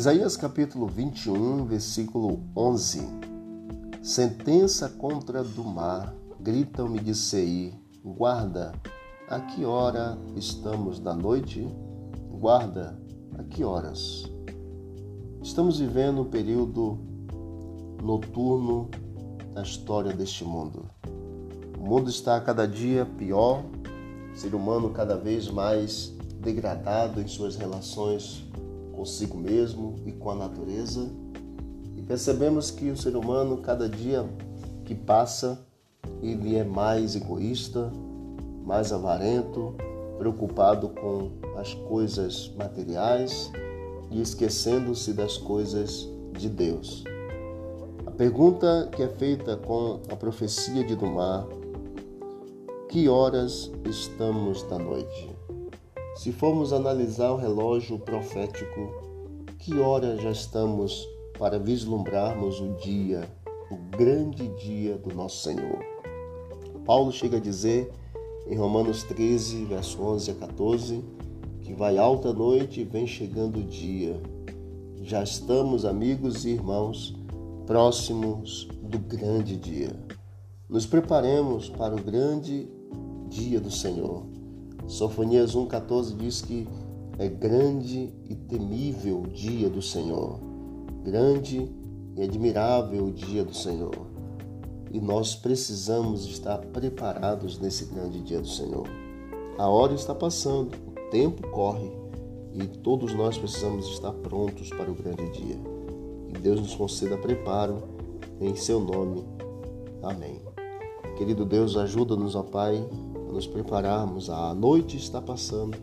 Isaías capítulo 21, versículo 11. Sentença contra do mar, gritam-me de Seir, guarda, a que hora estamos da noite? Guarda, a que horas? Estamos vivendo um período noturno da história deste mundo. O mundo está cada dia pior, o ser humano cada vez mais degradado em suas relações consigo mesmo e com a natureza. E percebemos que o ser humano, cada dia que passa, ele é mais egoísta, mais avarento, preocupado com as coisas materiais e esquecendo-se das coisas de Deus. A pergunta que é feita com a profecia de Dumar: que horas estamos da noite? Se formos analisar o relógio profético, que hora já estamos para vislumbrarmos o dia, o grande dia do nosso Senhor? Paulo chega a dizer em Romanos 13, verso 11 a 14, que vai alta noite e vem chegando o dia. Já estamos, amigos e irmãos, próximos do grande dia. Nos preparemos para o grande dia do Senhor. Sofonias 1,14 diz que é grande e temível o dia do Senhor, grande e admirável o dia do Senhor. E nós precisamos estar preparados nesse grande dia do Senhor. A hora está passando, o tempo corre e todos nós precisamos estar prontos para o grande dia. Que Deus nos conceda preparo em seu nome. Amém. Querido Deus, ajuda-nos, ó Pai, nos prepararmos. A noite está passando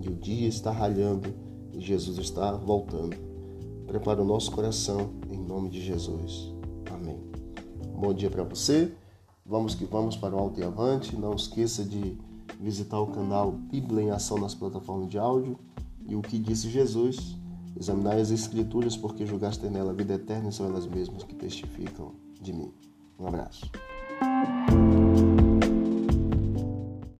e o dia está ralhando e Jesus está voltando. Prepara o nosso coração em nome de Jesus. Amém. Bom dia para você. Vamos que vamos para o alto e avante. Não esqueça de visitar o canal Bíblia em Ação nas plataformas de áudio e o que disse Jesus. Examinar as Escrituras, porque julgaste nela a vida eterna e são elas mesmas que testificam de mim. Um abraço.